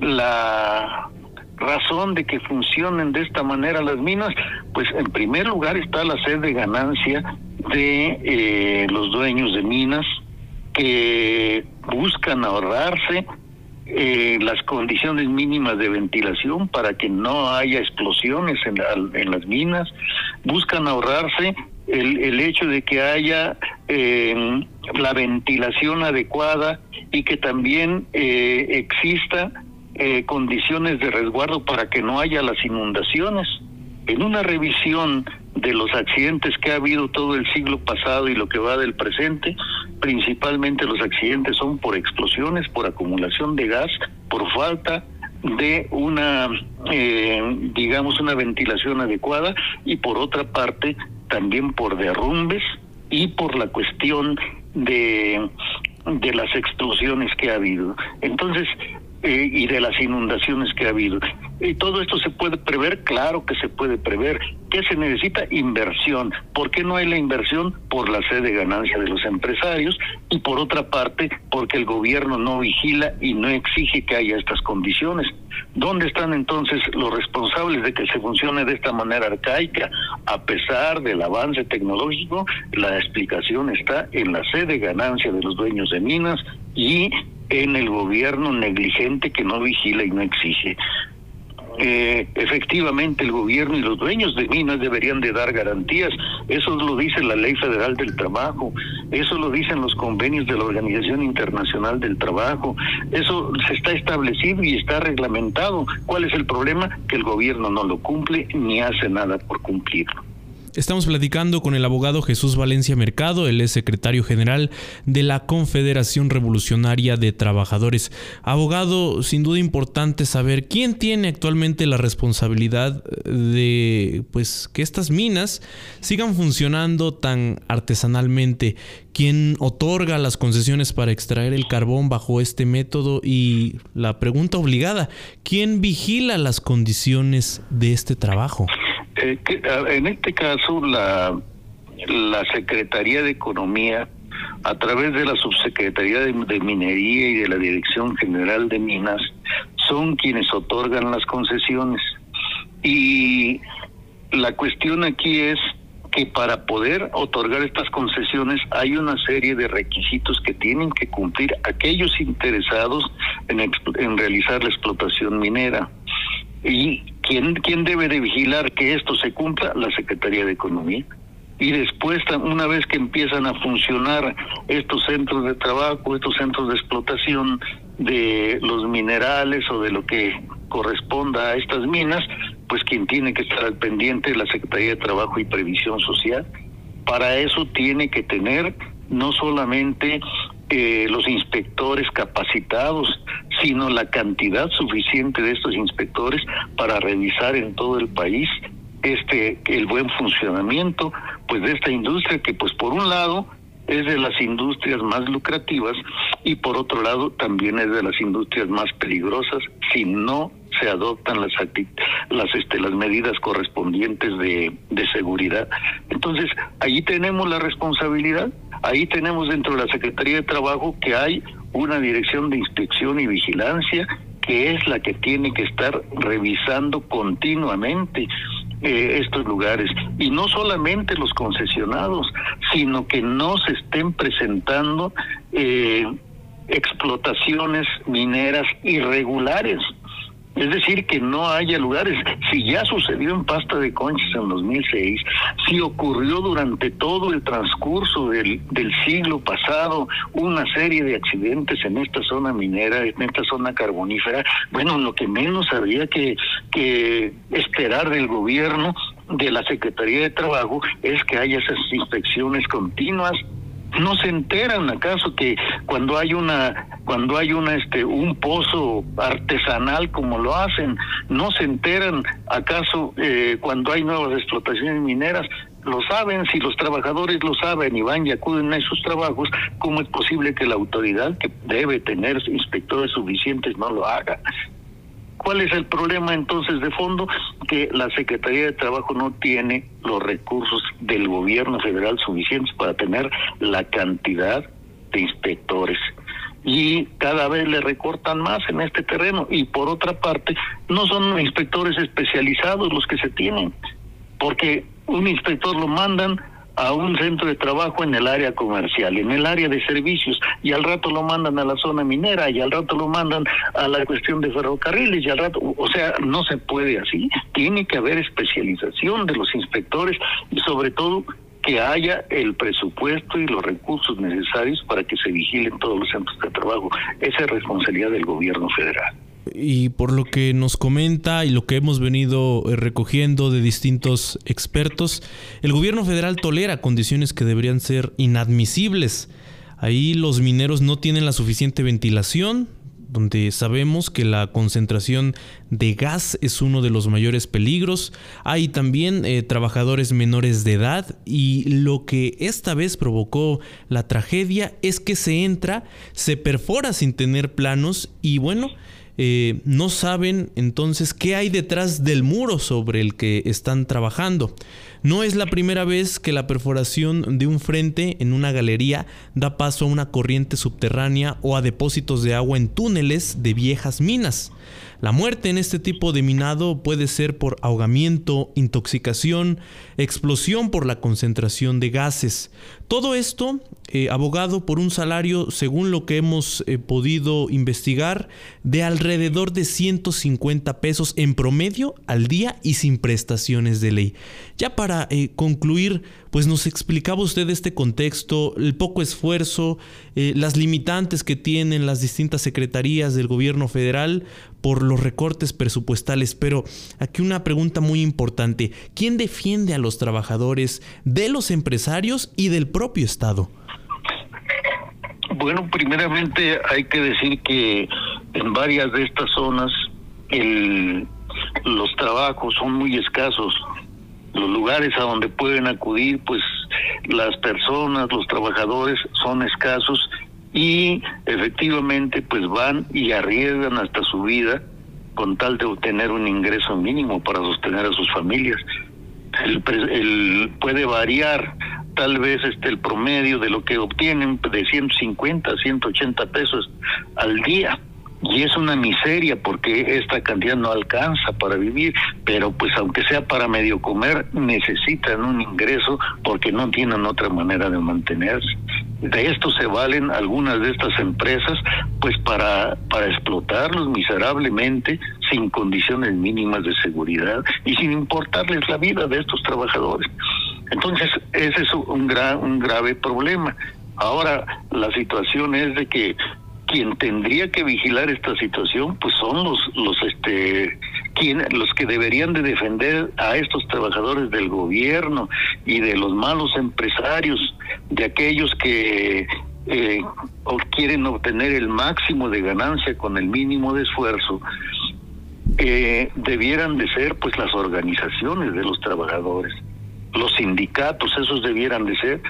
la razón de que funcionen de esta manera las minas? Pues en primer lugar está la sed de ganancia de eh, los dueños de minas que buscan ahorrarse eh, las condiciones mínimas de ventilación para que no haya explosiones en, en las minas, buscan ahorrarse el, hecho de que haya eh, la ventilación adecuada y que también eh, exista eh, condiciones de resguardo para que no haya las inundaciones. En una revisión de los accidentes que ha habido todo el siglo pasado y lo que va del presente, principalmente los accidentes son por explosiones, por acumulación de gas, por falta de una, digamos, una ventilación adecuada y por otra parte también por derrumbes y por la cuestión de, de las explosiones que ha habido. Entonces, eh, y de las inundaciones que ha habido. ¿Y todo esto se puede prever? Claro que se puede prever. ¿Qué se necesita? Inversión. ¿Por qué no hay la inversión? Por la sed de ganancia de los empresarios y por otra parte porque el gobierno no vigila y no exige que haya estas condiciones. ¿Dónde están entonces los responsables de que se funcione de esta manera arcaica? A pesar del avance tecnológico, la explicación está en la sed de ganancia de los dueños de minas y en el gobierno negligente que no vigila y no exige. Eh, efectivamente el gobierno y los dueños de minas deberían de dar garantías. Eso lo dice la Ley Federal del Trabajo, eso lo dicen los convenios de la Organización Internacional del Trabajo, eso se está establecido y está reglamentado. ¿Cuál es el problema? Que el gobierno no lo cumple ni hace nada por cumplirlo. Estamos platicando con el abogado Jesús Valencia Mercado, él es secretario general de la Confederación Revolucionaria de Trabajadores. Abogado, sin duda importante saber quién tiene actualmente la responsabilidad de pues que estas minas sigan funcionando tan artesanalmente, quién otorga las concesiones para extraer el carbón bajo este método y la pregunta obligada, ¿quién vigila las condiciones de este trabajo? Eh, en este caso, la, la Secretaría de Economía, a través de la Subsecretaría de, Minería y de la Dirección General de Minas, son quienes otorgan las concesiones. Y la cuestión aquí es que para poder otorgar estas concesiones hay una serie de requisitos que tienen que cumplir aquellos interesados en, en realizar la explotación minera. Y ¿Quién, ¿Quién debe de vigilar que esto se cumpla? La Secretaría de Economía. Y después, una vez que empiezan a funcionar estos centros de trabajo, estos centros de explotación de los minerales o de lo que corresponda a estas minas, pues quien tiene que estar al pendiente es la Secretaría de Trabajo y Previsión Social. Para eso tiene que tener no solamente eh, los inspectores capacitados, sino la cantidad suficiente de estos inspectores para revisar en todo el país este el buen funcionamiento pues de esta industria que pues por un lado es de las industrias más lucrativas y por otro lado también es de las industrias más peligrosas si no se adoptan las las este las medidas correspondientes de, de seguridad. Entonces, ahí tenemos la responsabilidad, ahí tenemos dentro de la Secretaría de Trabajo que hay una dirección de inspección y vigilancia que es la que tiene que estar revisando continuamente eh, estos lugares. Y no solamente los concesionados, sino que no se estén presentando eh, explotaciones mineras irregulares. Es decir, que no haya lugares. Si ya sucedió en Pasta de Conchas en 2006, si ocurrió durante todo el transcurso del, del siglo pasado una serie de accidentes en esta zona minera, en esta zona carbonífera, bueno, lo que menos habría que, que esperar del gobierno, de la Secretaría de Trabajo, es que haya esas inspecciones continuas no se enteran acaso que cuando hay una cuando hay una este un pozo artesanal como lo hacen no se enteran acaso eh, cuando hay nuevas explotaciones mineras. Lo saben si los trabajadores lo saben y van y acuden a esos trabajos cómo es posible que la autoridad que debe tener inspectores suficientes no lo haga ¿Cuál es el problema entonces de fondo? Que la Secretaría de Trabajo no tiene los recursos del gobierno federal suficientes para tener la cantidad de inspectores. Y cada vez le recortan más en este terreno. Y por otra parte, no son inspectores especializados los que se tienen, porque un inspector lo mandan a un centro de trabajo en el área comercial, en el área de servicios, y al rato lo mandan a la zona minera, y al rato lo mandan a la cuestión de ferrocarriles, y al rato, o sea, no se puede así. Tiene que haber especialización de los inspectores y sobre todo que haya el presupuesto y los recursos necesarios para que se vigilen todos los centros de trabajo. Esa es responsabilidad del gobierno federal y por lo que nos comenta y lo que hemos venido eh, recogiendo de distintos expertos, el gobierno federal tolera condiciones que deberían ser inadmisibles. Ahí los mineros no tienen la suficiente ventilación, donde sabemos que la concentración de gas es uno de los mayores peligros. Hay también eh, trabajadores menores de edad y lo que esta vez provocó la tragedia es que se entra, se perfora sin tener planos y bueno, eh, no saben entonces qué hay detrás del muro sobre el que están trabajando. No es la primera vez que la perforación de un frente en una galería da paso a una corriente subterránea o a depósitos de agua en túneles de viejas minas. La muerte en este tipo de minado puede ser por ahogamiento, intoxicación, explosión por la concentración de gases. Todo esto eh, abogado por un salario, según lo que hemos eh, podido investigar, de alrededor de 150 pesos en promedio al día y sin prestaciones de ley. Ya para eh, concluir, pues nos explicaba usted este contexto, el poco esfuerzo, las limitantes que tienen las distintas secretarías del gobierno federal por los recortes presupuestales. Pero aquí una pregunta muy importante, ¿quién defiende a los trabajadores de los empresarios y del propio Estado? Bueno, primeramente hay que decir que en varias de estas zonas el, los trabajos son muy escasos. Los lugares a donde pueden acudir, pues las personas, los trabajadores son escasos y efectivamente pues van y arriesgan hasta su vida con tal de obtener un ingreso mínimo para sostener a sus familias. El, el, puede variar tal vez este el promedio de lo que obtienen de 150 a 180 pesos al día y es una miseria porque esta cantidad no alcanza para vivir, pero pues aunque sea para medio comer, necesitan un ingreso porque no tienen otra manera de mantenerse. De esto se valen algunas de estas empresas pues para, para explotarlos miserablemente sin condiciones mínimas de seguridad y sin importarles la vida de estos trabajadores. Entonces, ese es un, gran, un grave problema. Ahora, la situación es de que quien tendría que vigilar esta situación pues son los los este quien, los que deberían de defender a estos trabajadores del gobierno y de los malos empresarios de aquellos que eh, quieren obtener el máximo de ganancia con el mínimo de esfuerzo eh, debieran de ser pues las organizaciones de los trabajadores los sindicatos esos debieran de ser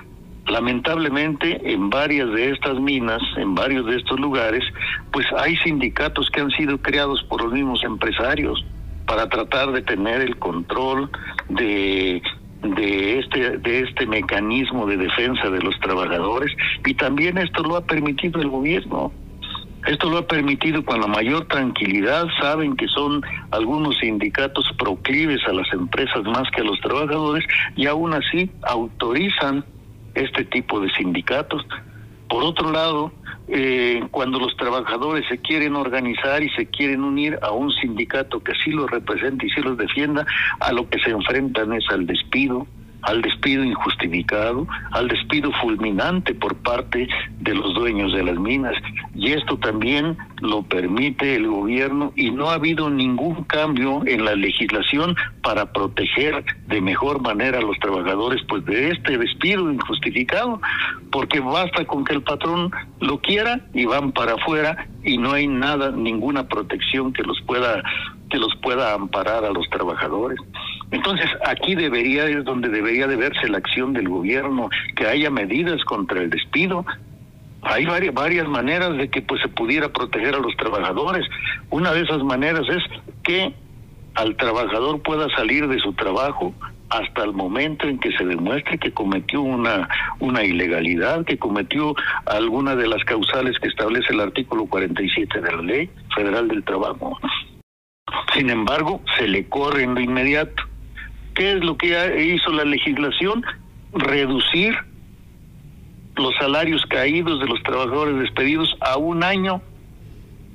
Lamentablemente, en varias de estas minas, en varios de estos lugares, pues hay sindicatos que han sido creados por los mismos empresarios para tratar de tener el control de de este de este mecanismo de defensa de los trabajadores. Y también esto lo ha permitido el gobierno. Esto lo ha permitido con la mayor tranquilidad, saben que son algunos sindicatos proclives a las empresas más que a los trabajadores y aún así autorizan este tipo de sindicatos. Por otro lado, eh, cuando los trabajadores se quieren organizar y se quieren unir a un sindicato que sí los represente y sí los defienda, a lo que se enfrentan es al despido, al despido injustificado, al despido fulminante por parte de los dueños de las minas. Y esto también lo permite el gobierno y no ha habido ningún cambio en la legislación para proteger de mejor manera a los trabajadores pues de este despido injustificado, porque basta con que el patrón lo quiera y van para afuera y no hay nada, ninguna protección que los pueda que los pueda amparar a los trabajadores. Entonces, aquí debería es donde debería de verse la acción del gobierno, que haya medidas contra el despido. Hay varias, varias maneras de que pues se pudiera proteger a los trabajadores. Una de esas maneras es que al trabajador pueda salir de su trabajo hasta el momento en que se demuestre que cometió una, una ilegalidad, que cometió alguna de las causales que establece el artículo 47 de la Ley Federal del Trabajo. Sin embargo, se le corre en lo inmediato. ¿Qué es lo que hizo la legislación? Reducir los salarios caídos de los trabajadores despedidos a un año.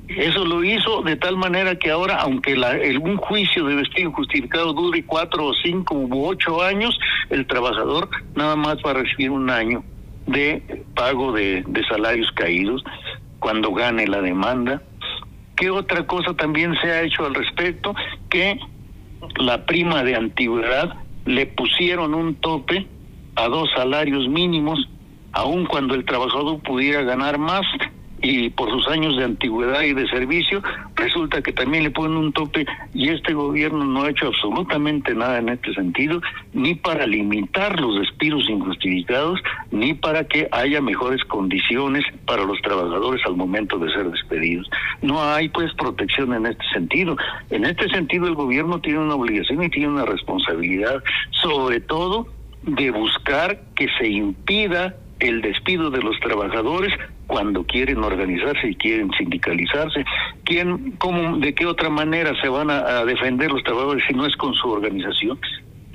Eso lo hizo de tal manera que ahora, aunque la, un juicio de despido justificado dure cuatro o cinco u ocho años, el trabajador nada más va a recibir un año de pago de, de salarios caídos cuando gane la demanda. ¿Qué otra cosa también se ha hecho al respecto? Que la prima de antigüedad le pusieron un tope a dos salarios mínimos, aun cuando el trabajador pudiera ganar más y por sus años de antigüedad y de servicio, resulta que también le ponen un tope y este gobierno no ha hecho absolutamente nada en este sentido, ni para limitar los despidos injustificados, ni para que haya mejores condiciones para los trabajadores al momento de ser despedidos. No hay pues protección en este sentido. En este sentido el gobierno tiene una obligación y tiene una responsabilidad, sobre todo de buscar que se impida el despido de los trabajadores cuando quieren organizarse y quieren sindicalizarse. ¿Quién, cómo, ¿De qué otra manera se van a, defender los trabajadores si no es con su organización?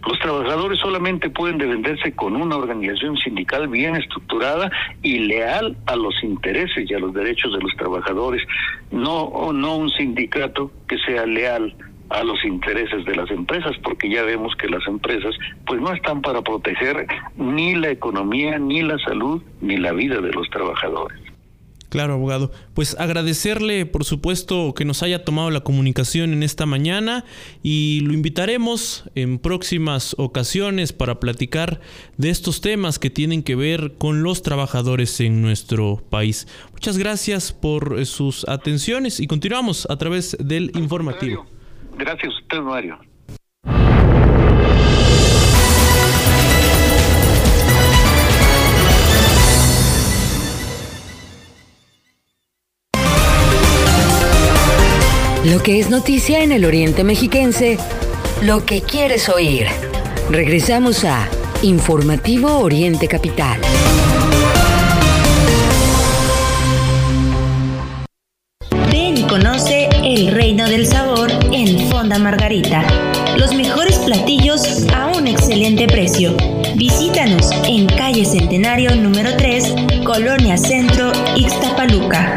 Los trabajadores solamente pueden defenderse con una organización sindical bien estructurada y leal a los intereses y a los derechos de los trabajadores, no, no un sindicato que sea leal a los intereses de las empresas, porque ya vemos que las empresas pues no están para proteger ni la economía, ni la salud, ni la vida de los trabajadores. Claro, abogado. Pues agradecerle, por supuesto, que nos haya tomado la comunicación en esta mañana y lo invitaremos en próximas ocasiones para platicar de estos temas que tienen que ver con los trabajadores en nuestro país. Muchas gracias por sus atenciones y continuamos a través del informativo. Gracias a usted, Mario. Lo que es noticia en el Oriente Mexiquense, lo que quieres oír. Regresamos a Informativo Oriente Capital. Ven y conoce el reino del sabor en Fonda Margarita. Los mejores platillos a un excelente precio. Visítanos en calle Centenario número 3, Colonia Centro, Ixtapaluca.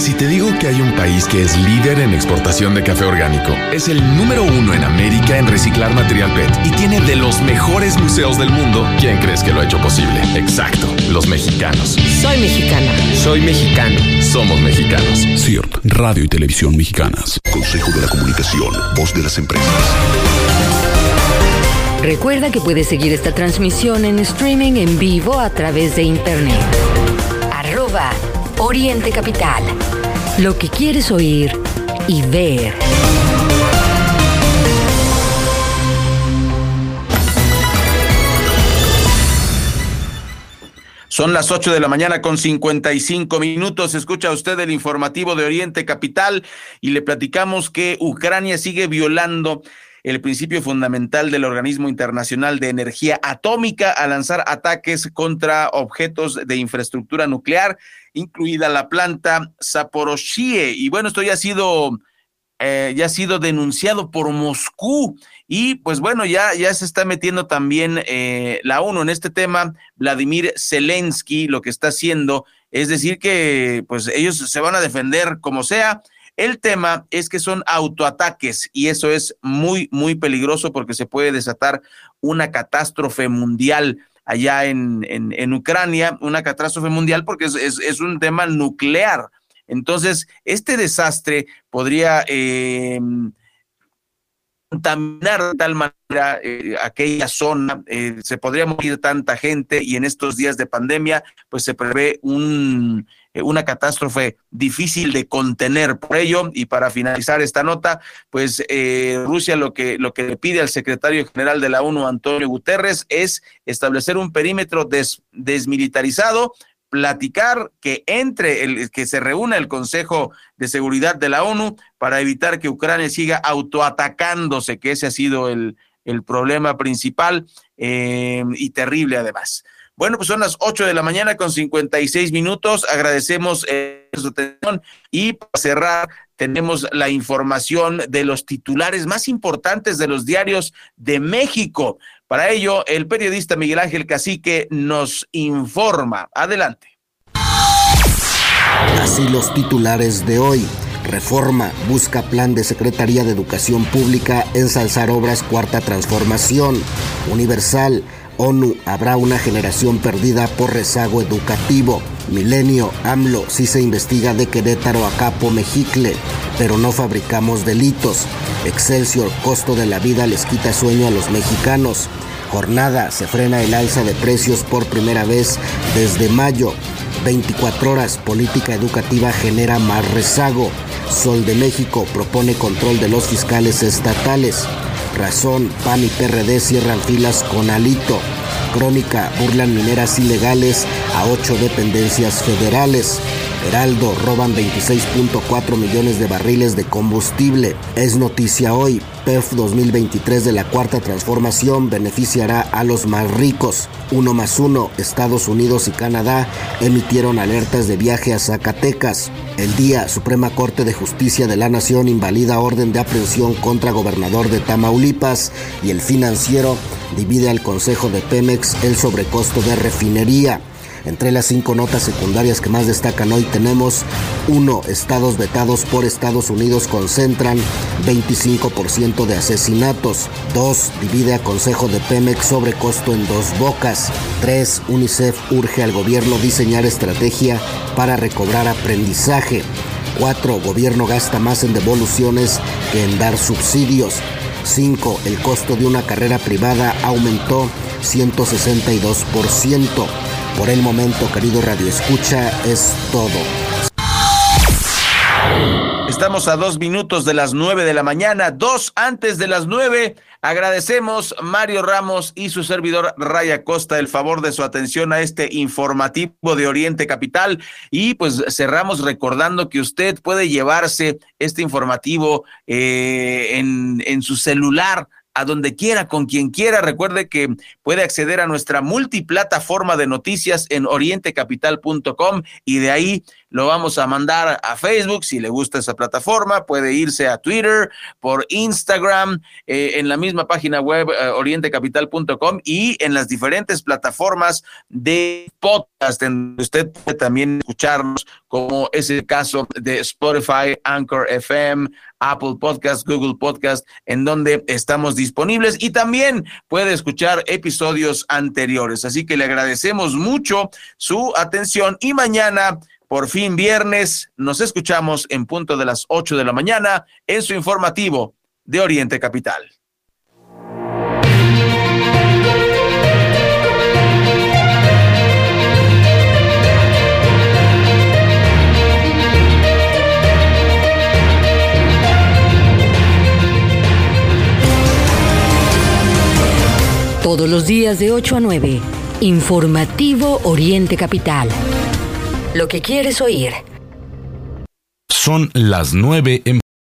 Si te digo que hay un país que es líder en exportación de café orgánico, es el número uno en América en reciclar material PET y tiene de los mejores museos del mundo, ¿quién crees que lo ha hecho posible? Exacto, los mexicanos. Soy mexicana. Soy mexicano. Somos mexicanos. CIRT, Radio y Televisión Mexicanas. Consejo de la Comunicación, voz de las empresas. Recuerda que puedes seguir esta transmisión en streaming en vivo a través de internet. Arroba Oriente Capital. Lo que quieres oír y ver. Son las 8 de la mañana con 55 minutos. Escucha usted el informativo de Oriente Capital y le platicamos que Ucrania sigue violando el principio fundamental del Organismo Internacional de Energía Atómica a lanzar ataques contra objetos de infraestructura nuclear, incluida la planta Zaporozhye. Y bueno, esto ya ha sido eh, ya ha sido denunciado por Moscú y pues bueno, ya, ya se está metiendo también eh, la ONU en este tema. Vladimir Zelensky lo que está haciendo es decir que pues ellos se van a defender como sea. El tema es que son autoataques y eso es muy, muy peligroso porque se puede desatar una catástrofe mundial allá en, en, Ucrania, una catástrofe mundial porque es, es un tema nuclear. Entonces, este desastre podría eh, contaminar de tal manera eh, aquella zona, eh, se podría morir tanta gente y en estos días de pandemia, pues se prevé un, una catástrofe difícil de contener. Por ello, y para finalizar esta nota, pues Rusia lo que, lo que le pide al secretario general de la ONU, Antonio Guterres, es establecer un perímetro desmilitarizado platicar que entre el que se reúna el Consejo de Seguridad de la ONU para evitar que Ucrania siga autoatacándose, que ese ha sido el, el problema principal eh, y terrible además. Bueno, pues son las 8 de la mañana con 56 minutos. Agradecemos eh, su atención y para cerrar tenemos la información de los titulares más importantes de los diarios de México. Para ello, el periodista Miguel Ángel Cacique nos informa. Adelante. Así los titulares de hoy. Reforma busca plan de Secretaría de Educación Pública ensalzar obras cuarta transformación. Universal ONU, habrá una generación perdida por rezago educativo. Milenio, AMLO, si se investiga de Querétaro a Capo Mejicle, pero no fabricamos delitos. Excelsior, costo de la vida les quita sueño a los mexicanos. Jornada, se frena el alza de precios por primera vez desde mayo. 24 horas, política educativa genera más rezago. Sol de México propone control de los fiscales estatales. Razón, PAN y PRD cierran filas con Alito. Crónica, burlan mineras ilegales a ocho dependencias federales. Heraldo, roban 26.4 millones de barriles de combustible. Es noticia hoy. PEF 2023 de la Cuarta Transformación beneficiará a los más ricos. Uno más uno, Estados Unidos y Canadá emitieron alertas de viaje a Zacatecas. El día, Suprema Corte de Justicia de la Nación invalida orden de aprehensión contra gobernador de Tamaulipas y el financiero divide al Consejo de Pemex el sobrecosto de refinería. Entre las cinco notas secundarias que más destacan hoy tenemos 1. Estados vetados por Estados Unidos concentran 25% de asesinatos. 2. Divide a Consejo de Pemex sobre costo en dos bocas. 3. UNICEF urge al gobierno diseñar estrategia para recobrar aprendizaje. 4. Gobierno gasta más en devoluciones que en dar subsidios. 5. El costo de una carrera privada aumentó 162%. Por el momento, querido Radio Escucha, es todo. Estamos a dos minutos de las nueve de la mañana, dos antes de las nueve. Agradecemos Mario Ramos y su servidor Raya Costa el favor de su atención a este informativo de Oriente Capital y pues cerramos recordando que usted puede llevarse este informativo eh, en, en su celular a donde quiera, con quien quiera. Recuerde que puede acceder a nuestra multiplataforma de noticias en orientecapital.com y de ahí lo vamos a mandar a Facebook si le gusta esa plataforma, puede irse a Twitter, por Instagram, eh, en la misma página web eh, orientecapital.com y en las diferentes plataformas de podcast, en usted puede también escucharnos, como es el caso de Spotify, Anchor FM, Apple Podcast, Google Podcast, en donde estamos disponibles y también puede escuchar episodios anteriores. Así que le agradecemos mucho su atención y mañana por fin viernes, nos escuchamos en punto de las 8 de la mañana en su informativo de Oriente Capital. Todos los días de 8 a 9, informativo Oriente Capital. Lo que quieres oír. Son las 9 en